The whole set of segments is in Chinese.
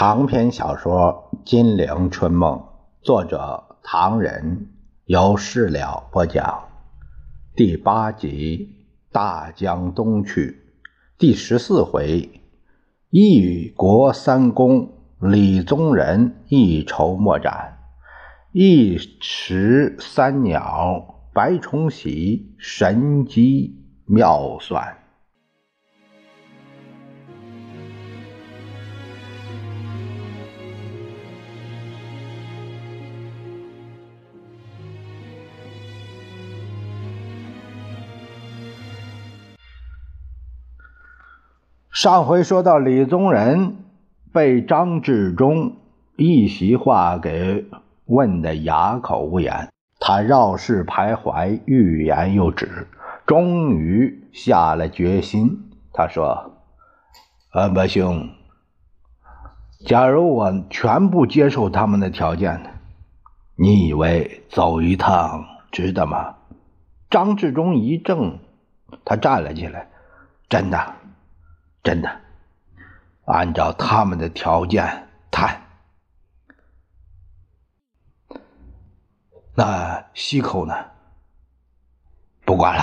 长篇小说《金陵春梦》，作者唐人，由事了播讲，第八集《大江东去》，第十四回，一国三公李宗仁一筹莫展，一池三鸟白崇禧神机妙算。上回说到，李宗仁被张治中一席话给问得哑口无言，他绕室徘徊，欲言又止，终于下了决心。他说：“安伯兄，假如我全部接受他们的条件，你以为走一趟值得吗？”张治中一怔，他站了起来：“真的。”真的，按照他们的条件谈。那西口呢？不管了。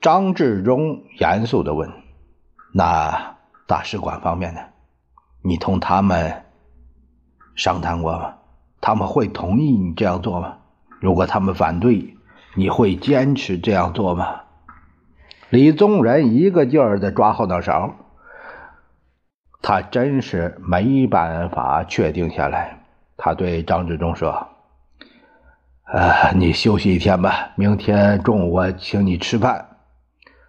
张治中严肃的问：“那大使馆方面呢？你同他们商谈过吗？他们会同意你这样做吗？如果他们反对，你会坚持这样做吗？”李宗仁一个劲儿的抓后脑勺，他真是没办法确定下来。他对张治中说：“呃，你休息一天吧，明天中午我请你吃饭，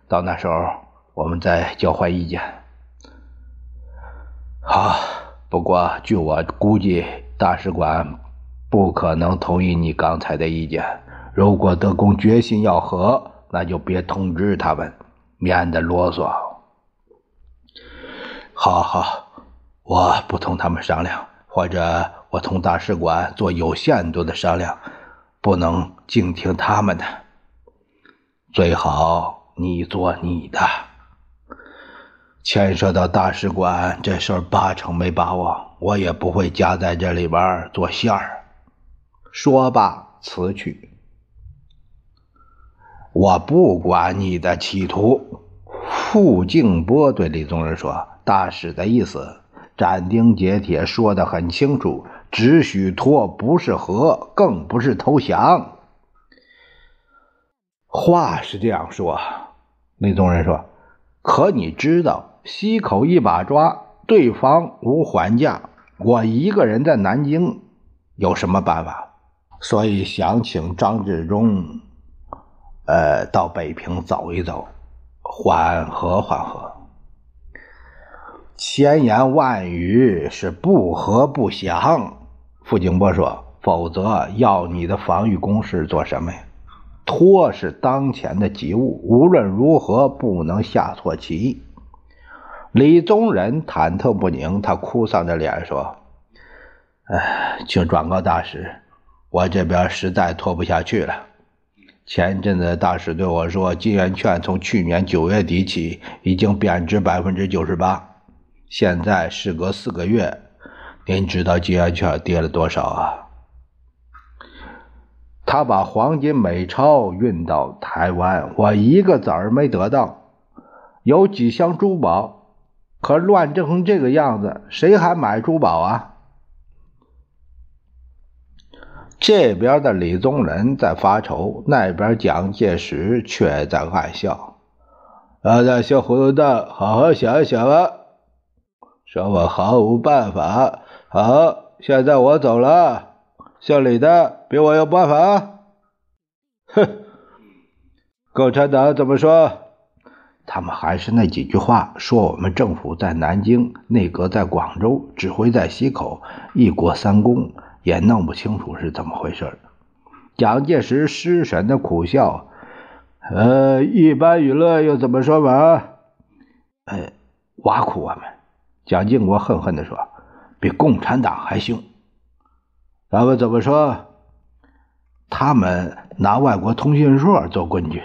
到那时候我们再交换意见。”好，不过据我估计，大使馆不可能同意你刚才的意见。如果德公决心要和，那就别通知他们，免得啰嗦。好好，我不同他们商量，或者我同大使馆做有限度的商量，不能静听他们的。最好你做你的。牵涉到大使馆这事儿，八成没把握，我也不会夹在这里边做馅儿。说罢辞去。我不管你的企图，傅静波对李宗仁说：“大使的意思，斩钉截铁说的很清楚，只许托，不是和，更不是投降。”话是这样说，李宗仁说：“可你知道，西口一把抓，对方无还价，我一个人在南京有什么办法？所以想请张治中。”呃，到北平走一走，缓和缓和。千言万语是不和不降。傅景波说：“否则要你的防御工事做什么呀？拖是当前的急务，无论如何不能下错棋。”李宗仁忐忑不宁，他哭丧着脸说：“哎，请转告大使，我这边实在拖不下去了。”前阵子大使对我说，金圆券从去年九月底起已经贬值百分之九十八。现在事隔四个月，您知道金圆券跌了多少啊？他把黄金美钞运到台湾，我一个子儿没得到。有几箱珠宝，可乱成这个样子，谁还买珠宝啊？这边的李宗仁在发愁，那边蒋介石却在暗笑。啊，那小糊涂蛋，好好想一想吧。说我毫无办法。好，现在我走了，姓李的比我有办法。哼，共产党怎么说？他们还是那几句话，说我们政府在南京，内阁在广州，指挥在西口，一国三公。也弄不清楚是怎么回事蒋介石失神的苦笑，呃，一般舆论又怎么说嘛？呃，挖苦我们。蒋经国恨恨地说：“比共产党还凶。”他们怎么说？他们拿外国通讯社做根据。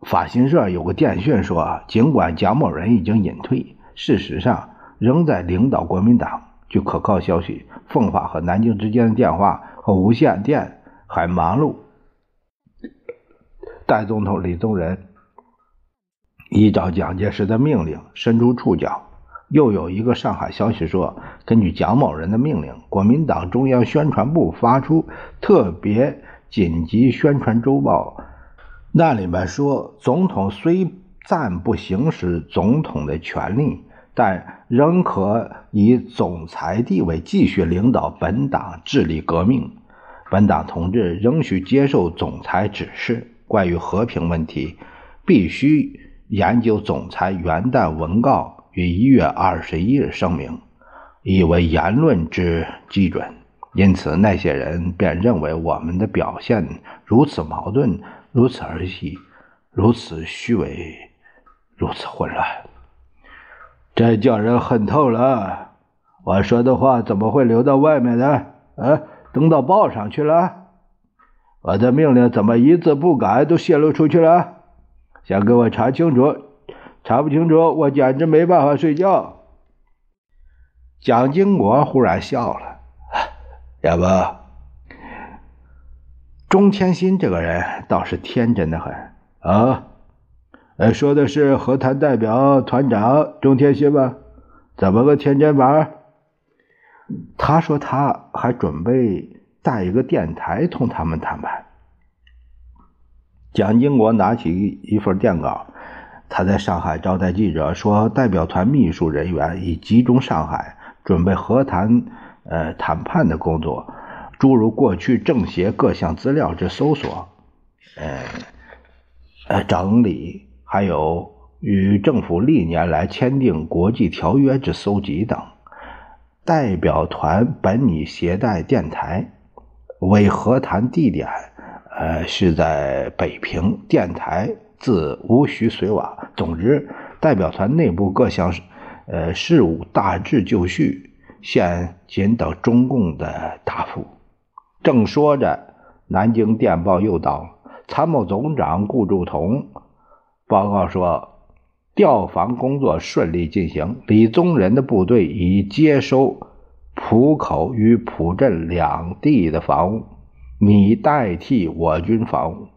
法新社有个电讯说，尽管蒋某人已经隐退，事实上仍在领导国民党。据可靠消息，奉化和南京之间的电话和无线电还忙碌。代总统李宗仁依照蒋介石的命令伸出触角。又有一个上海消息说，根据蒋某人的命令，国民党中央宣传部发出特别紧急宣传周报，那里面说，总统虽暂不行使总统的权利，但仍可以总裁地位继续领导本党治理革命。本党同志仍需接受总裁指示。关于和平问题，必须研究总裁元旦文告。于一月二十一日声明，以为言论之基准，因此那些人便认为我们的表现如此矛盾，如此儿戏，如此虚伪，如此混乱，这叫人恨透了。我说的话怎么会流到外面呢？啊，登到报上去了？我的命令怎么一字不改都泄露出去了？先给我查清楚。查不清楚，我简直没办法睡觉。蒋经国忽然笑了，要不，钟天心这个人倒是天真的很啊。呃，说的是和谈代表团长钟天心吧？怎么个天真法？他说他还准备带一个电台同他们谈判。蒋经国拿起一份电稿。他在上海招待记者说，代表团秘书人员已集中上海，准备和谈、呃谈判的工作，诸如过去政协各项资料之搜索、呃呃整理，还有与政府历年来签订国际条约之搜集等。代表团本拟携带电台，为和谈地点，呃是在北平电台。自无需随往。总之，代表团内部各项呃事务大致就绪，现仅等中共的答复。正说着，南京电报又到。参谋总长顾祝同报告说，调防工作顺利进行，李宗仁的部队已接收浦口与浦镇两地的防务，拟代替我军防务。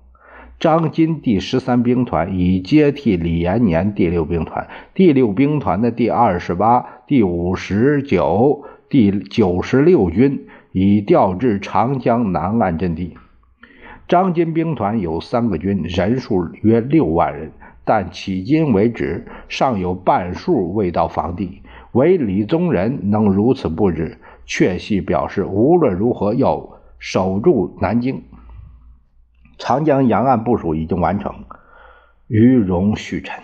张金第十三兵团已接替李延年第六兵团，第六兵团的第二十八、第五十九、第九十六军已调至长江南岸阵地。张金兵团有三个军，人数约六万人，但迄今为止尚有半数未到防地。唯李宗仁能如此布置，确系表示无论如何要守住南京。长江沿岸部署已经完成，于荣续陈。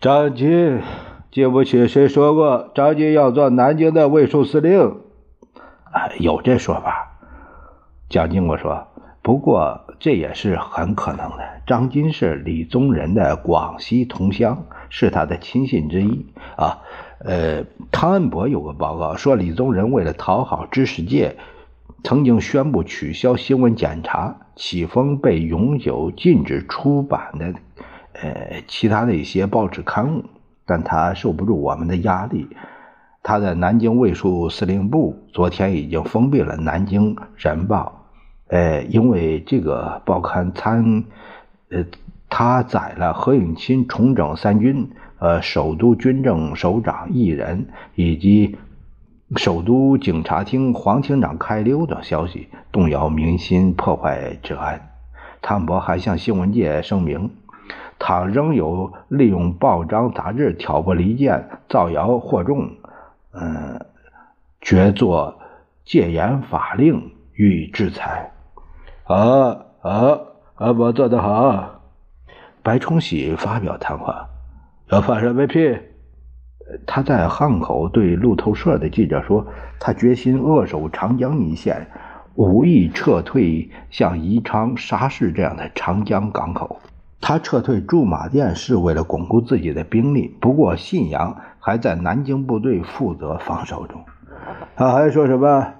张金，记不起谁说过，张金要做南京的卫戍司令。啊，有这说法。蒋经国说，不过这也是很可能的。张金是李宗仁的广西同乡，是他的亲信之一。啊，呃，汤恩伯有个报告说，李宗仁为了讨好知识界。曾经宣布取消新闻检查，启封被永久禁止出版的，呃，其他的一些报纸刊物，但他受不住我们的压力，他在南京卫戍司令部昨天已经封闭了《南京人报》，呃，因为这个报刊参，呃，他载了何应钦重整三军，呃，首都军政首长一人以及。首都警察厅黄厅长开溜等消息，动摇民心，破坏治安。汤博还向新闻界声明：倘仍有利用报章杂志挑拨离间、造谣惑众，嗯，决作戒严法令予以制裁。啊啊，阿伯做得好！白崇禧发表谈话，要放什么屁？他在汉口对路透社的记者说：“他决心扼守长江一线，无意撤退像宜昌、沙市这样的长江港口。他撤退驻马店是为了巩固自己的兵力。不过，信阳还在南京部队负责防守中。”他还说什么？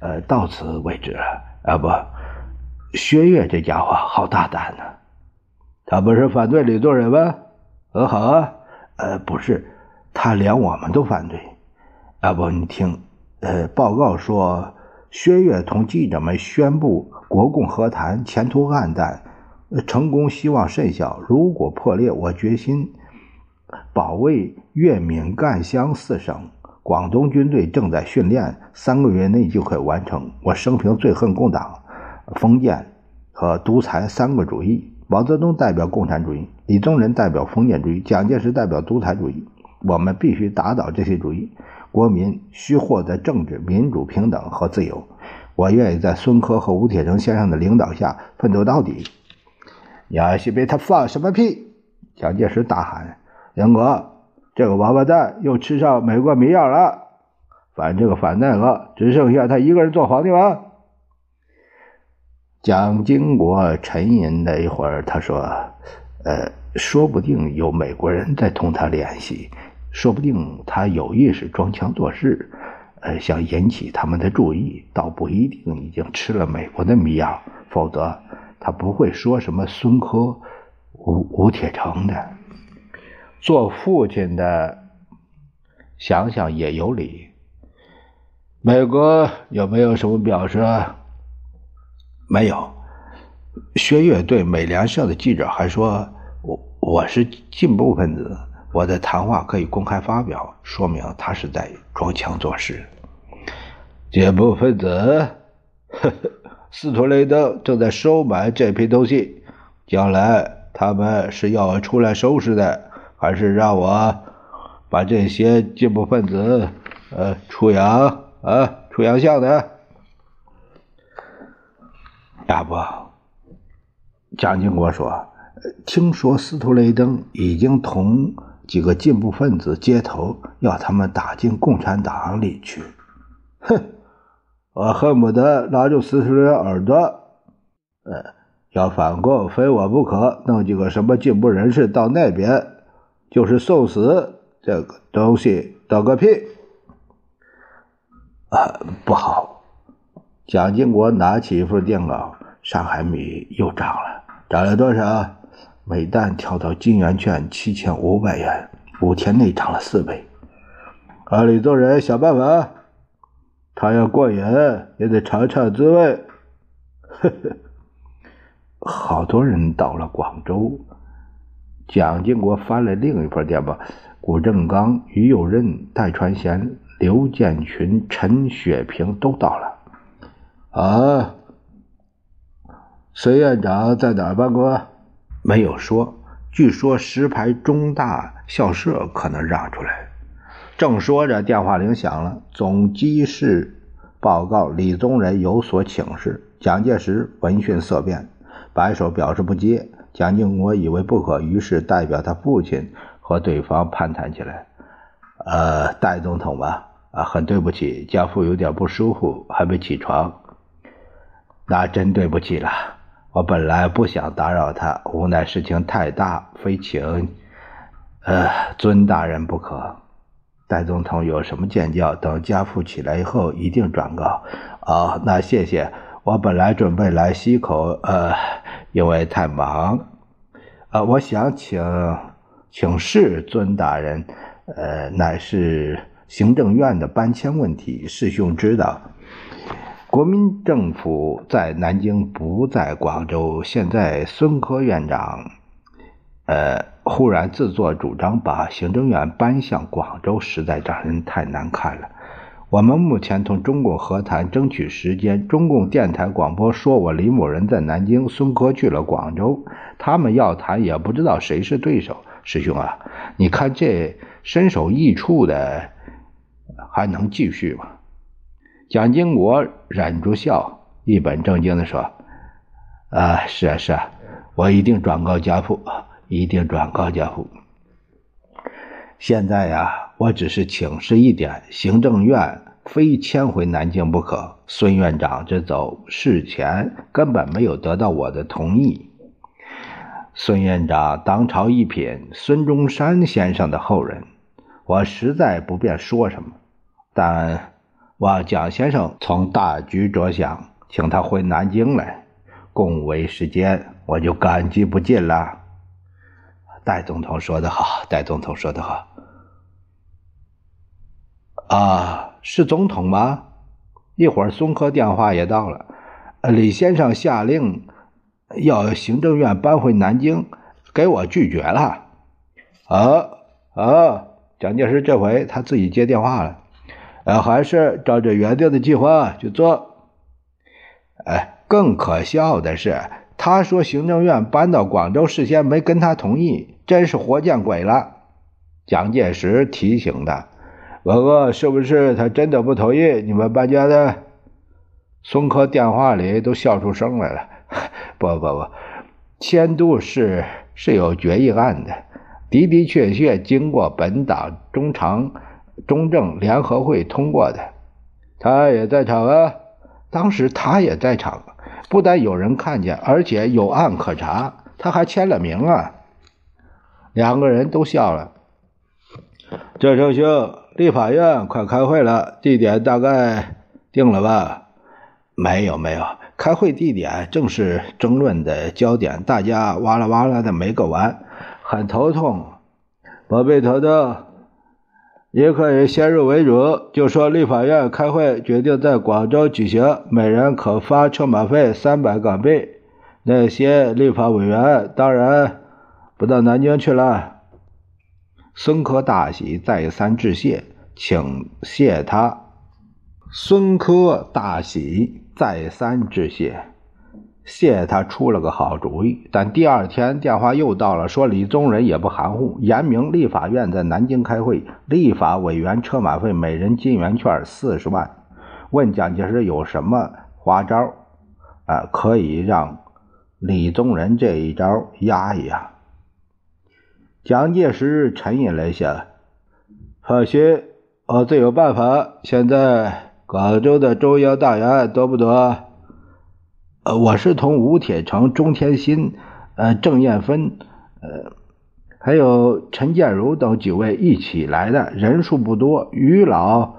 呃，到此为止。啊不，薛岳这家伙好大胆呢！他不是反对李宗仁吗？很好啊。呃，不是。他连我们都反对。要不你听，呃，报告说，薛岳同记者们宣布国共和谈前途暗淡，成功希望甚小。如果破裂，我决心保卫粤闽赣湘四省。广东军队正在训练，三个月内就可以完成。我生平最恨共党、封建和独裁三个主义。毛泽东代表共产主义，李宗仁代表封建主义，蒋介石代表独裁主义。我们必须打倒这些主义，国民需获得政治、民主、平等和自由。我愿意在孙科和吴铁城先生的领导下奋斗到底。杨希被他放什么屁？蒋介石大喊：“杨哥，这个王八蛋又吃上美国迷药了！反这个反那个，只剩下他一个人做皇帝吗？”蒋经国沉吟了一会儿，他说：“呃，说不定有美国人在同他联系，说不定他有意识装腔作势，呃，想引起他们的注意，倒不一定已经吃了美国的迷药，否则他不会说什么孙科、吴吴铁城的。做父亲的想想也有理。美国有没有什么表示？”没有，薛岳对美联社的记者还说：“我我是进步分子，我的谈话可以公开发表，说明他是在装腔作势。”进步分子，呵呵，斯图雷登正在收买这批东西，将来他们是要我出来收拾的，还是让我把这些进步分子呃出洋啊出洋相的？亚伯，蒋经国说：“听说斯图雷登已经同几个进步分子接头，要他们打进共产党里去。”哼，我恨不得拉住斯图雷耳朵，呃，要反共非我不可，弄几个什么进步人士到那边，就是送死这个东西得个屁！啊，不好！蒋经国拿起一份电稿。上海米又涨了，涨了多少？每担跳到金圆券七千五百元，五天内涨了四倍。阿李宗仁想办法，他要过瘾也得尝尝滋味。呵呵，好多人到了广州。蒋经国翻了另一份电报：谷正刚、于右任、戴传贤、刘建群、陈雪平都到了。啊。孙院长在哪儿办公？没有说。据说石牌中大校舍可能让出来。正说着，电话铃响了。总机室报告：李宗仁有所请示。蒋介石闻讯色变，摆手表示不接。蒋经国以为不可，于是代表他父亲和对方攀谈起来。呃，戴总统吧？啊，很对不起，家父有点不舒服，还没起床。那真对不起了。我本来不想打扰他，无奈事情太大，非请呃尊大人不可。戴总统有什么见教？等家父起来以后，一定转告。哦，那谢谢。我本来准备来溪口，呃，因为太忙。呃，我想请请示尊大人，呃，乃是行政院的搬迁问题，师兄知道。国民政府在南京，不在广州。现在孙科院长，呃，忽然自作主张把行政院搬向广州，实在让人太难看了。我们目前同中共和谈，争取时间。中共电台广播说我李某人在南京，孙科去了广州。他们要谈，也不知道谁是对手。师兄啊，你看这身首异处的，还能继续吗？蒋经国忍住笑，一本正经地说：“啊，是啊，是啊，我一定转告家父，一定转告家父。现在呀，我只是请示一点，行政院非迁回南京不可。孙院长这走事前根本没有得到我的同意。孙院长当朝一品，孙中山先生的后人，我实在不便说什么，但……”望蒋先生从大局着想，请他回南京来，共为时间，我就感激不尽了。戴总统说得好，戴总统说得好。啊，是总统吗？一会儿，孙科电话也到了。李先生下令要行政院搬回南京，给我拒绝了。啊啊！蒋介石这回他自己接电话了。呃，还是照着原定的计划去做。哎，更可笑的是，他说行政院搬到广州事先没跟他同意，真是活见鬼了。蒋介石提醒他：“哥哥，是不是他真的不同意你们搬家的？”孙科电话里都笑出声来了。不不不，迁都是是有决议案的，的的确确经过本党中常。中正联合会通过的，他也在场啊。当时他也在场，不但有人看见，而且有案可查，他还签了名啊。两个人都笑了。这周兄，立法院快开会了，地点大概定了吧？没有，没有，开会地点正是争论的焦点，大家哇啦哇啦的没个完，很头痛。宝贝头头。也可以先入为主，就说立法院开会决定在广州举行，每人可发车马费三百港币。那些立法委员当然不到南京去了。孙科大喜，再三致谢，请谢他。孙科大喜，再三致谢。谢他出了个好主意，但第二天电话又到了，说李宗仁也不含糊，严明立法院在南京开会，立法委员车马费每人金圆券四十万，问蒋介石有什么花招，啊，可以让李宗仁这一招压一压。蒋介石沉吟了一下，放心，我自有办法。现在广州的中央大员多不多？呃，我是同吴铁城、钟天心、呃郑彦芬、呃还有陈建儒等几位一起来的，人数不多。于老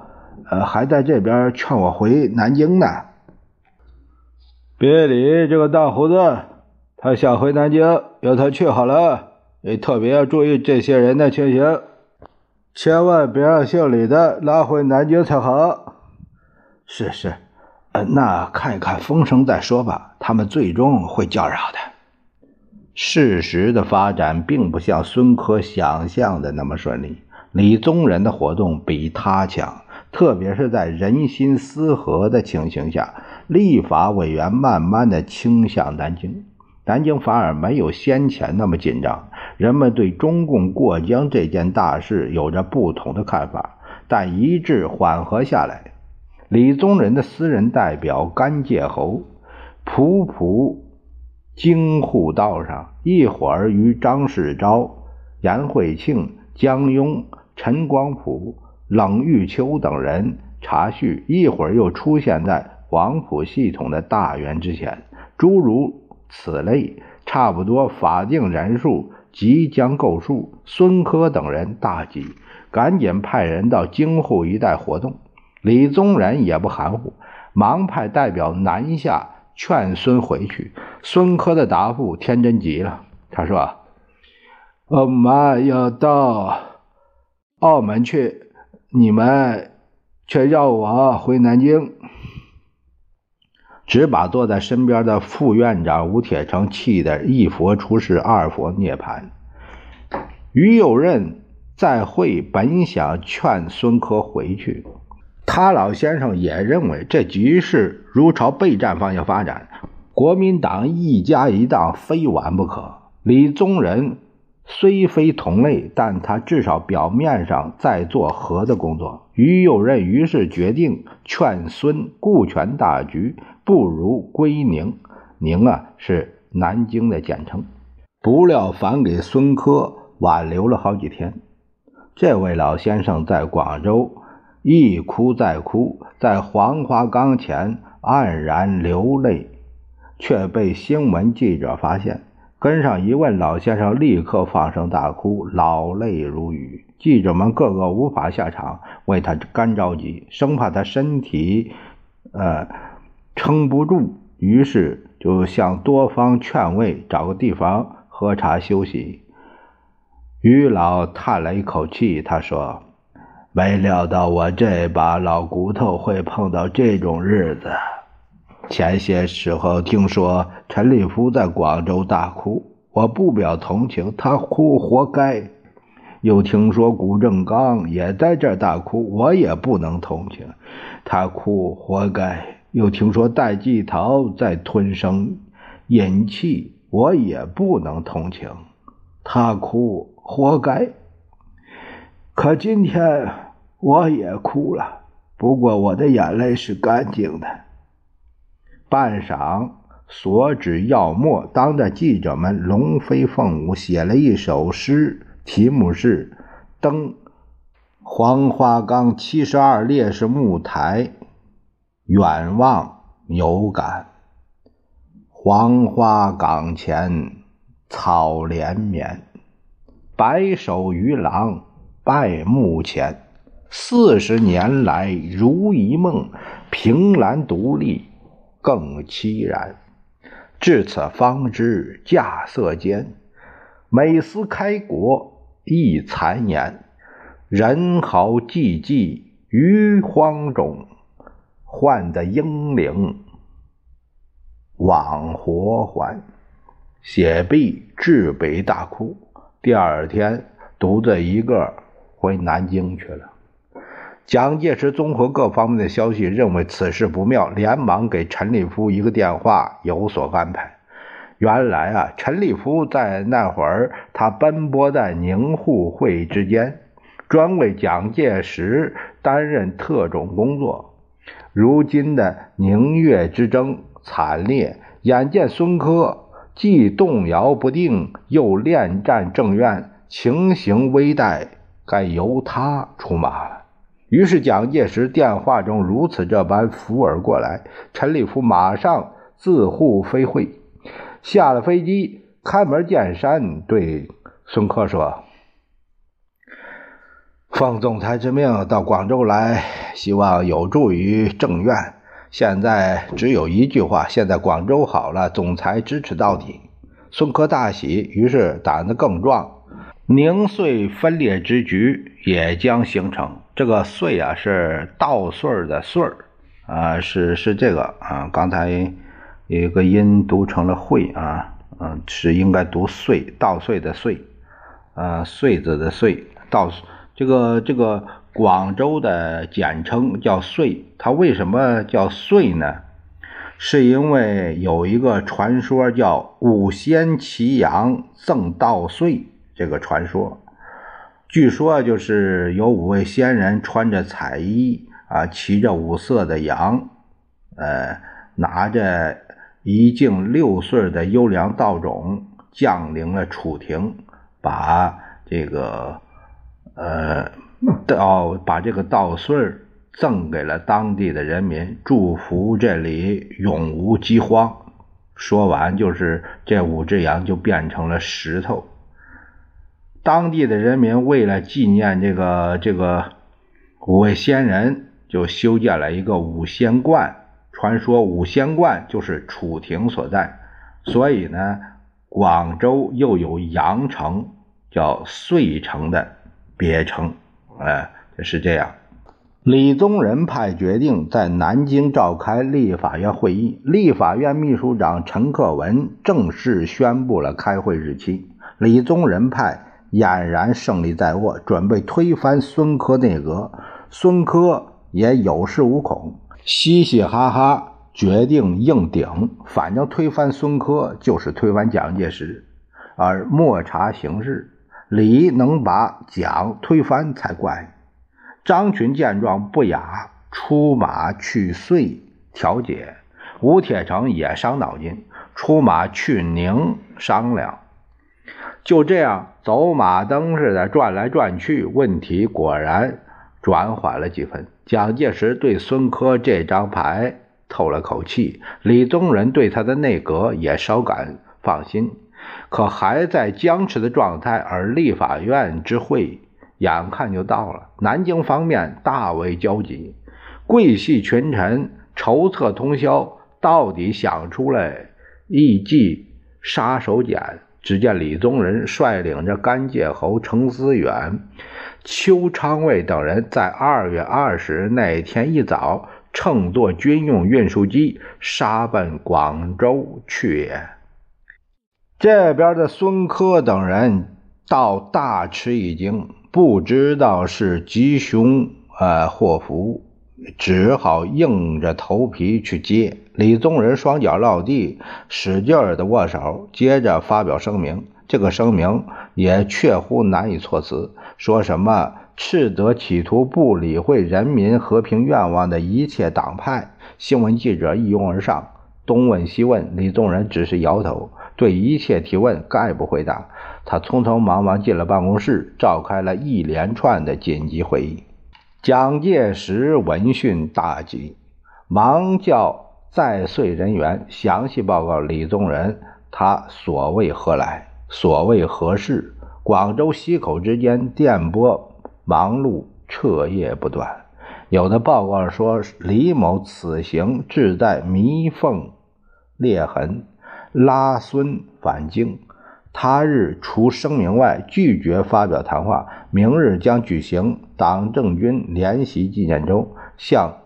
呃还在这边劝我回南京呢。别理这个大胡子，他想回南京，由他去好了。你特别要注意这些人的情形，千万别让姓李的拉回南京才好。是是。呃，那看一看风声再说吧。他们最终会叫扰的。事实的发展并不像孙科想象的那么顺利。李宗仁的活动比他强，特别是在人心思和的情形下，立法委员慢慢的倾向南京，南京反而没有先前那么紧张。人们对中共过江这件大事有着不同的看法，但一致缓和下来。李宗仁的私人代表甘介侯，仆仆京沪道上，一会儿与张世钊、严惠庆、江庸、陈光甫、冷玉秋等人查叙，一会儿又出现在黄埔系统的大员之前。诸如此类，差不多法定人数即将够数。孙科等人大急，赶紧派人到京沪一带活动。李宗仁也不含糊，忙派代表南下劝孙回去。孙科的答复天真极了，他说：“我们要到澳门去，你们却要我回南京。”只把坐在身边的副院长吴铁城气得一佛出世，二佛涅槃。于右任在会本想劝孙科回去。他老先生也认为这局势如朝备战方向发展，国民党一家一党非完不可。李宗仁虽非同类，但他至少表面上在做和的工作。于右任于是决定劝孙顾全大局，不如归宁。宁啊，是南京的简称。不料反给孙科挽留了好几天。这位老先生在广州。一哭再哭，在黄花岗前黯然流泪，却被新闻记者发现。跟上一问，老先生立刻放声大哭，老泪如雨。记者们个个无法下场，为他干着急，生怕他身体呃撑不住，于是就向多方劝慰，找个地方喝茶休息。于老叹了一口气，他说。没料到我这把老骨头会碰到这种日子。前些时候听说陈立夫在广州大哭，我不表同情，他哭活该。又听说谷正刚也在这儿大哭，我也不能同情，他哭活该。又听说戴季陶在吞声饮气，我也不能同情，他哭活该。可今天我也哭了，不过我的眼泪是干净的。半晌，所指要墨，当着记者们龙飞凤舞，写了一首诗，题目是《登黄花岗七十二烈士墓台远望有感》。黄花岗前草连绵，白首渔郎拜墓前。四十年来如一梦，凭栏独立。更凄然，至此方知稼穑间，每思开国亦残年。人豪济济于荒冢，换得英灵往活还。写毕，至北大哭。第二天，独自一个回南京去了。蒋介石综合各方面的消息，认为此事不妙，连忙给陈立夫一个电话，有所安排。原来啊，陈立夫在那会儿，他奔波在宁沪会之间，专为蒋介石担任特种工作。如今的宁粤之争惨烈，眼见孙科既动摇不定，又恋战政院，情形危殆，该由他出马了。于是蒋介石电话中如此这般扶耳过来，陈立夫马上自护飞会，下了飞机，开门见山对孙科说：“奉总裁之命到广州来，希望有助于政院。现在只有一句话：现在广州好了，总裁支持到底。”孙科大喜，于是胆子更壮。宁绥分裂之局也将形成。这个“岁”啊，是稻穗的“穗”啊，是是这个啊。刚才有一个音读成了“会”啊，嗯，是应该读“穗”，稻穗的“穗”，呃，“穗”子的“穗”，稻这个这个广州的简称叫“穗”，它为什么叫“穗”呢？是因为有一个传说叫五仙骑羊赠稻穗。这个传说，据说就是有五位仙人穿着彩衣啊，骑着五色的羊，呃，拿着一径六穗的优良稻种，降临了楚庭，把这个呃稻把这个稻穗赠给了当地的人民，祝福这里永无饥荒。说完，就是这五只羊就变成了石头。当地的人民为了纪念这个这个五位仙人，就修建了一个五仙观。传说五仙观就是楚庭所在，所以呢，广州又有羊城，叫遂城的别称。哎，是这样。李宗仁派决定在南京召开立法院会议，立法院秘书长陈克文正式宣布了开会日期。李宗仁派。俨然胜利在握，准备推翻孙科内阁。孙科也有恃无恐，嘻嘻哈哈，决定硬顶。反正推翻孙科就是推翻蒋介石，而莫查形势，李能把蒋推翻才怪。张群见状不雅，出马去遂调解。吴铁城也伤脑筋，出马去宁商量。就这样走马灯似的转来转去，问题果然转缓了几分。蒋介石对孙科这张牌透了口气，李宗仁对他的内阁也稍感放心。可还在僵持的状态，而立法院之会眼看就到了，南京方面大为焦急，桂系群臣筹策通宵，到底想出来一计杀手锏。只见李宗仁率领着甘介侯程思远、邱昌卫等人，在二月二十日那天一早，乘坐军用运输机杀奔广州去也。这边的孙科等人倒大吃一惊，不知道是吉凶啊祸福，只好硬着头皮去接。李宗仁双脚落地，使劲儿的握手，接着发表声明。这个声明也确乎难以措辞，说什么斥责企图不理会人民和平愿望的一切党派。新闻记者一拥而上，东问西问，李宗仁只是摇头，对一切提问概不回答。他匆匆忙忙进了办公室，召开了一连串的紧急会议。蒋介石闻讯大急，忙叫。在穗人员详细报告李宗仁，他所谓何来，所谓何事？广州西口之间电波忙碌，彻夜不断。有的报告说李某此行志在弥缝裂痕，拉孙返京。他日除声明外，拒绝发表谈话。明日将举行党政军联席纪念周，向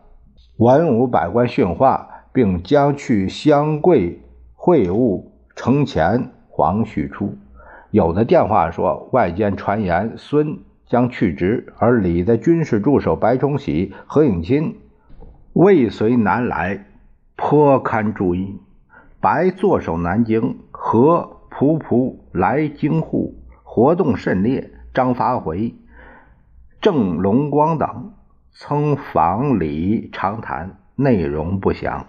文武百官训话。并将去湘桂会晤程潜、黄旭初。有的电话说，外间传言孙将去职，而李的军事助手白崇禧、何应钦未随南来，颇堪注意。白坐守南京，何仆仆来京沪，活动甚烈。张发回、郑龙光等曾访李长谈，内容不详。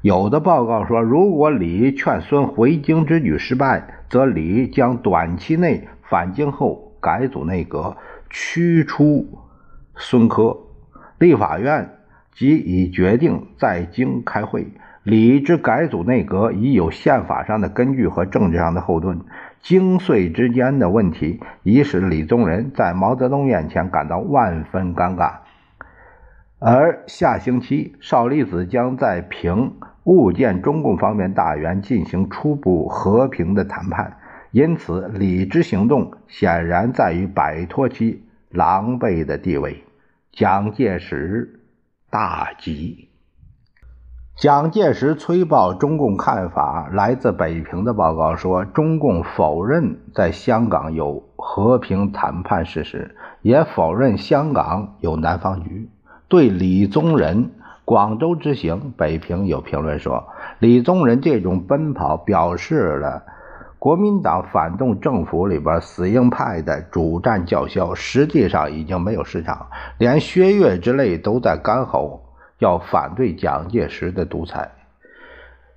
有的报告说，如果李劝孙回京之举失败，则李将短期内返京后改组内阁，驱出孙科。立法院即已决定在京开会。李之改组内阁已有宪法上的根据和政治上的后盾。京穗之间的问题已使李宗仁在毛泽东面前感到万分尴尬。而下星期，少李子将在平物见中共方面大员进行初步和平的谈判，因此李之行动显然在于摆脱其狼狈的地位。蒋介石大急。蒋介石催报中共看法，来自北平的报告说，中共否认在香港有和平谈判事实，也否认香港有南方局。对李宗仁广州之行，北平有评论说，李宗仁这种奔跑表示了国民党反动政府里边死硬派的主战叫嚣，实际上已经没有市场，连薛岳之类都在干吼要反对蒋介石的独裁。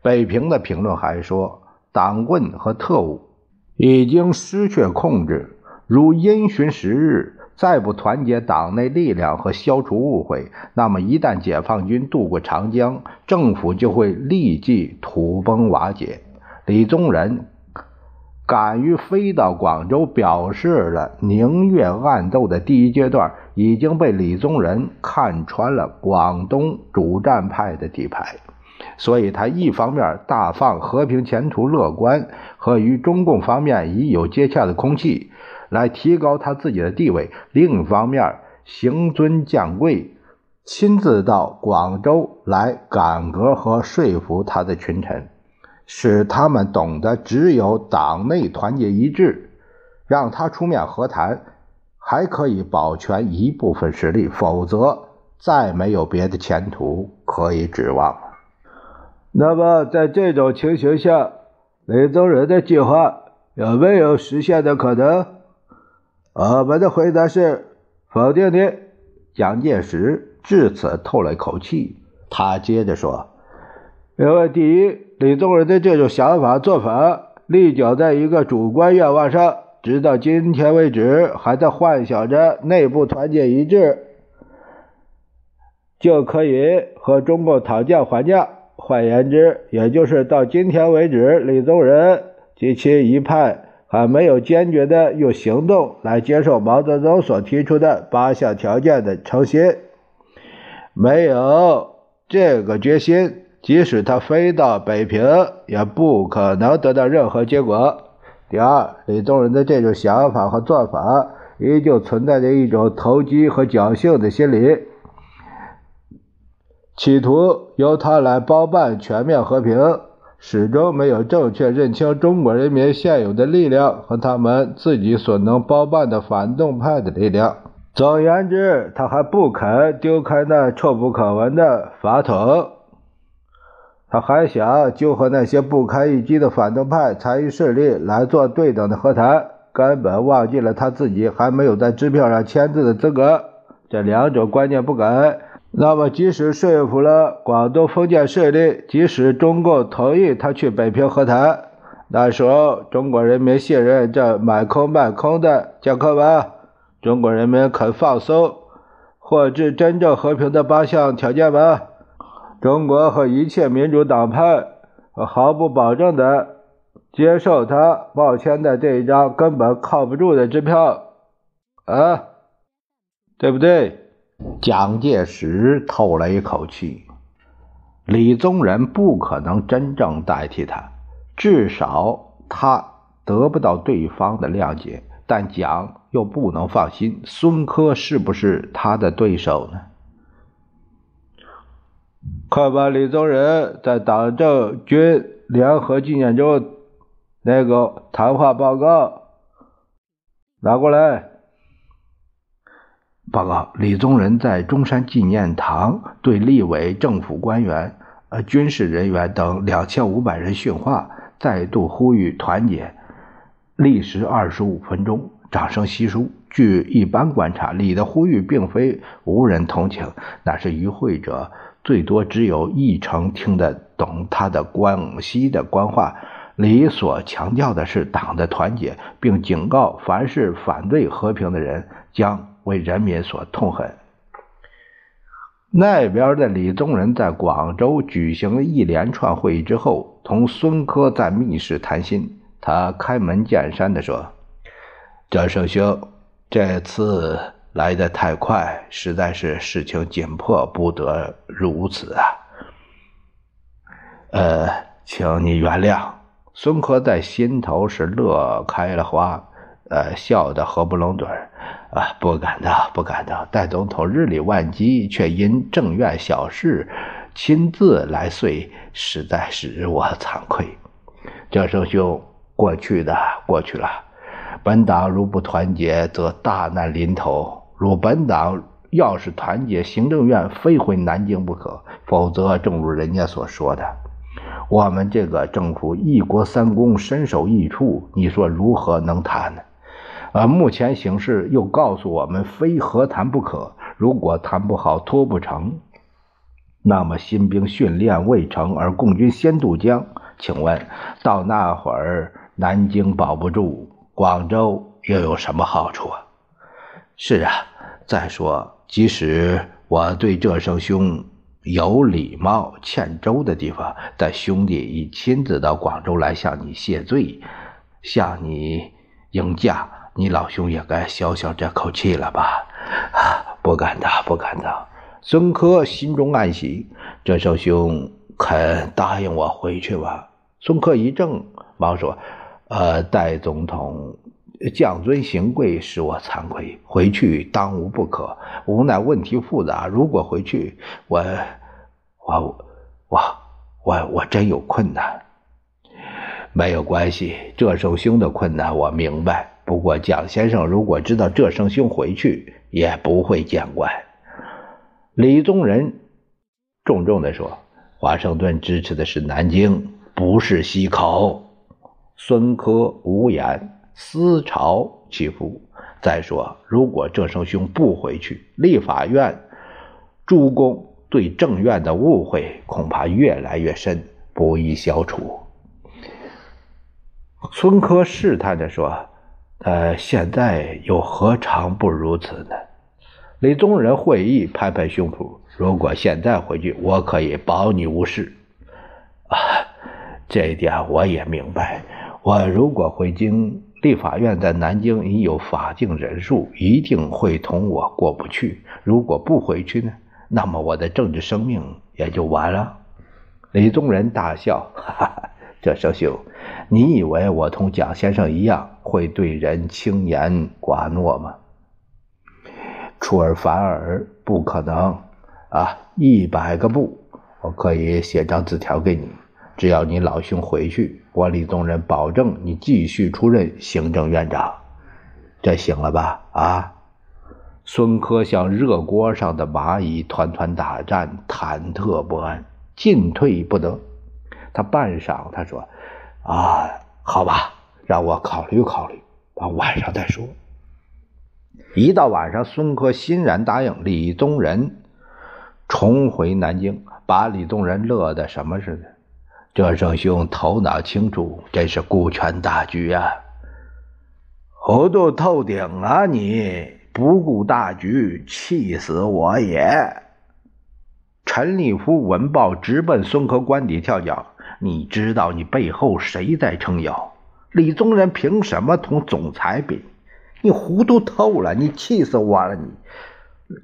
北平的评论还说，党棍和特务已经失去控制，如因循时日。再不团结党内力量和消除误会，那么一旦解放军渡过长江，政府就会立即土崩瓦解。李宗仁敢于飞到广州，表示了宁愿暗斗的第一阶段，已经被李宗仁看穿了广东主战派的底牌，所以他一方面大放和平前途乐观和与中共方面已有接洽的空气。来提高他自己的地位。另一方面，行尊降贵，亲自到广州来改革和说服他的群臣，使他们懂得只有党内团结一致，让他出面和谈，还可以保全一部分实力，否则再没有别的前途可以指望了。那么，在这种情形下，李宗仁的计划有没有实现的可能？我们的回答是否定的。蒋介石至此透了一口气，他接着说：“因为第一，李宗仁的这种想法做法立脚在一个主观愿望上，直到今天为止还在幻想着内部团结一致就可以和中共讨价还价。换言之，也就是到今天为止，李宗仁及其一派。”还没有坚决的用行动来接受毛泽东所提出的八项条件的诚心，没有这个决心，即使他飞到北平，也不可能得到任何结果。第二，李宗仁的这种想法和做法，依旧存在着一种投机和侥幸的心理，企图由他来包办全面和平，始终没有正确认清中国人民现有的力量和他们自己所能包办的反动派的力量。总而言之，他还不肯丢开那臭不可闻的法统。他还想就和那些不堪一击的反动派参与势力来做对等的和谈，根本忘记了他自己还没有在支票上签字的资格。这两种观念不改，那么即使说服了广东封建势力，即使中共同意他去北平和谈，那时候中国人民信任这买空卖空的讲课吗？中国人民肯放松或至真正和平的八项条件吗？中国和一切民主党派毫不保证的接受他报签的这一张根本靠不住的支票，啊，对不对？蒋介石透了一口气，李宗仁不可能真正代替他，至少他得不到对方的谅解，但蒋又不能放心孙科是不是他的对手呢？快把李宗仁在党政军联合纪念周那个谈话报告拿过来。报告：李宗仁在中山纪念堂对立委、政府官员、呃军事人员等两千五百人训话，再度呼吁团结，历时二十五分钟，掌声稀疏。据一般观察，李的呼吁并非无人同情，那是与会者。最多只有一成听得懂他的广西的官话。李所强调的是党的团结，并警告凡是反对和平的人将为人民所痛恨。那边的李宗仁在广州举行了一连串会议之后，同孙科在密室谈心。他开门见山地说：“张生兄，这次……”来得太快，实在是事情紧迫，不得如此啊！呃，请你原谅。孙科在心头是乐开了花，呃，笑得合不拢嘴啊！不敢当，不敢当。戴总统日理万机，却因政院小事亲自来遂，实在使我惭愧。郑生兄，过去的过去了，本党如不团结，则大难临头。如本党要是团结，行政院非回南京不可；否则，正如人家所说的，我们这个政府一国三公，身首异处，你说如何能谈呢？呃，目前形势又告诉我们，非和谈不可。如果谈不好，拖不成，那么新兵训练未成，而共军先渡江，请问到那会儿，南京保不住，广州又有什么好处啊？是啊。再说，即使我对这声兄有礼貌、欠周的地方，但兄弟已亲自到广州来向你谢罪，向你迎驾，你老兄也该消消这口气了吧？啊，不敢当，不敢当。孙科心中暗喜，这声兄肯答应我回去吧？孙科一怔，忙说：“呃，戴总统。”降尊行贵使我惭愧，回去当无不可。无奈问题复杂，如果回去，我我我我我真有困难。没有关系，这圣兄的困难我明白。不过蒋先生如果知道这圣兄回去，也不会见怪。李宗仁重重地说：“华盛顿支持的是南京，不是西口。”孙科无言。思潮起伏。再说，如果这声兄不回去，立法院诸公对政院的误会恐怕越来越深，不易消除。孙科试探着说：“呃，现在又何尝不如此呢？”李宗仁会意，拍拍胸脯：“如果现在回去，我可以保你无事。啊，这一点我也明白。我如果回京。”立法院在南京已有法定人数，一定会同我过不去。如果不回去呢？那么我的政治生命也就完了。李宗仁大笑：“哈哈，这生兄，你以为我同蒋先生一样会对人轻言寡诺吗？出尔反尔，不可能啊！一百个不，我可以写张字条给你，只要你老兄回去，我李宗仁保证你继续出任行政院长，这行了吧？啊！孙科像热锅上的蚂蚁，团团打战，忐忑不安，进退不得。他半晌，他说。啊，好吧，让我考虑考虑，到晚上再说。一到晚上，孙科欣然答应李宗仁重回南京，把李宗仁乐得什么似的。这圣兄头脑清楚，真是顾全大局啊！糊涂透顶啊！你不顾大局，气死我也！陈立夫闻报，直奔孙科官邸跳脚。你知道你背后谁在撑腰？李宗仁凭什么同总裁比？你糊涂透了！你气死我了！你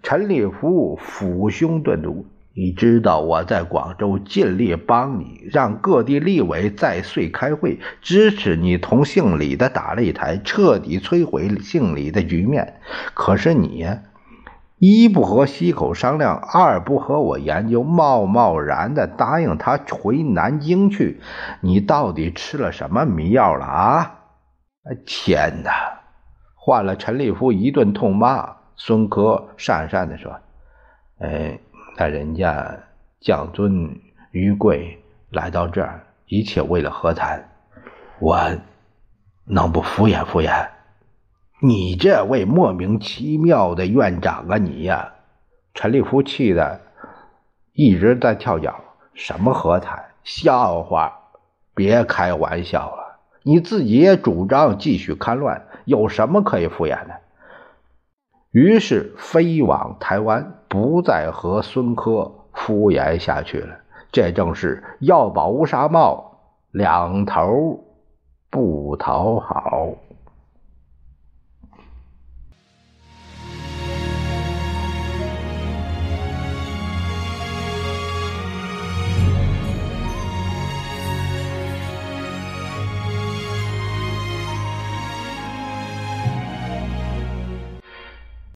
陈立夫抚胸顿足。你知道我在广州尽力帮你，让各地立委在穗开会，支持你同姓李的打擂台，彻底摧毁姓李的局面。可是你呀。一不和西口商量，二不和我研究，贸贸然的答应他回南京去，你到底吃了什么迷药了啊？天哪！换了陈立夫一顿痛骂。孙科讪讪的说：“哎，那人家将尊于贵来到这儿，一切为了和谈，我能不敷衍敷衍？”你这位莫名其妙的院长啊，你呀！陈立夫气的一直在跳脚。什么和谈？笑话！别开玩笑了。你自己也主张继续戡乱，有什么可以敷衍的？于是飞往台湾，不再和孙科敷衍下去了。这正是要保乌纱帽，两头不讨好。